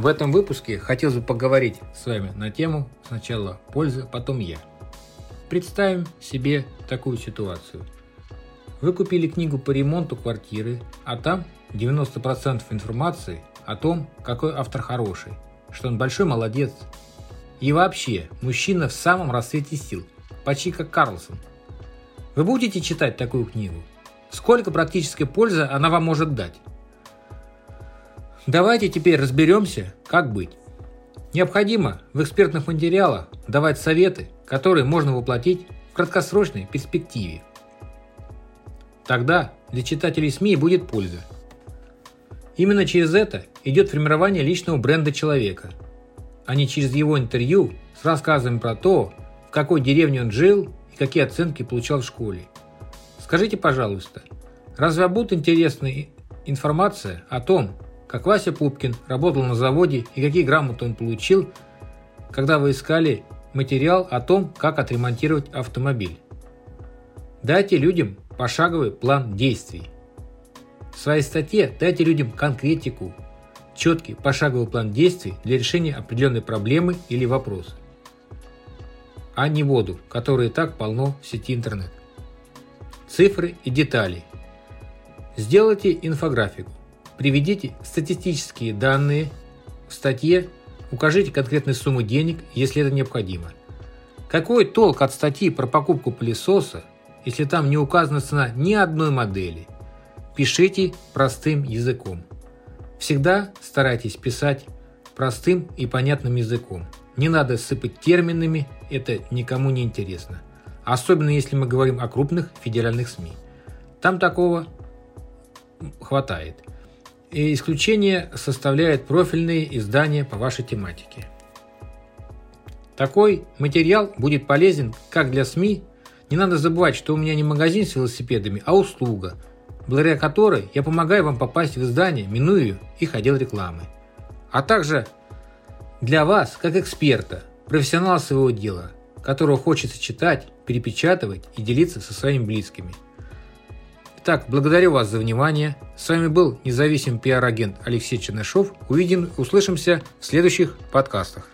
В этом выпуске хотелось бы поговорить с вами на тему сначала польза, потом я. Представим себе такую ситуацию. Вы купили книгу по ремонту квартиры, а там 90% информации о том, какой автор хороший, что он большой молодец. И вообще, мужчина в самом расцвете сил, почти как Карлсон. Вы будете читать такую книгу? Сколько практической пользы она вам может дать? Давайте теперь разберемся, как быть. Необходимо в экспертных материалах давать советы, которые можно воплотить в краткосрочной перспективе. Тогда для читателей СМИ будет польза. Именно через это идет формирование личного бренда человека, а не через его интервью с рассказами про то, в какой деревне он жил и какие оценки получал в школе. Скажите, пожалуйста, разве будет интересная информация о том, как Вася Пупкин работал на заводе и какие грамоты он получил, когда вы искали материал о том, как отремонтировать автомобиль. Дайте людям пошаговый план действий. В своей статье дайте людям конкретику, четкий пошаговый план действий для решения определенной проблемы или вопроса, а не воду, которой и так полно в сети интернет. Цифры и детали. Сделайте инфографику. Приведите статистические данные в статье, укажите конкретную сумму денег, если это необходимо. Какой толк от статьи про покупку пылесоса, если там не указана цена ни одной модели? Пишите простым языком. Всегда старайтесь писать простым и понятным языком. Не надо сыпать терминами, это никому не интересно. Особенно если мы говорим о крупных федеральных СМИ. Там такого хватает. И исключение составляет профильные издания по вашей тематике. Такой материал будет полезен как для СМИ, не надо забывать, что у меня не магазин с велосипедами, а услуга, благодаря которой я помогаю вам попасть в издание, минуя их отдел рекламы. А также для вас, как эксперта, профессионала своего дела, которого хочется читать, перепечатывать и делиться со своими близкими – так, благодарю вас за внимание. С вами был независимый пиар-агент Алексей Чернышов. Увидим, услышимся в следующих подкастах.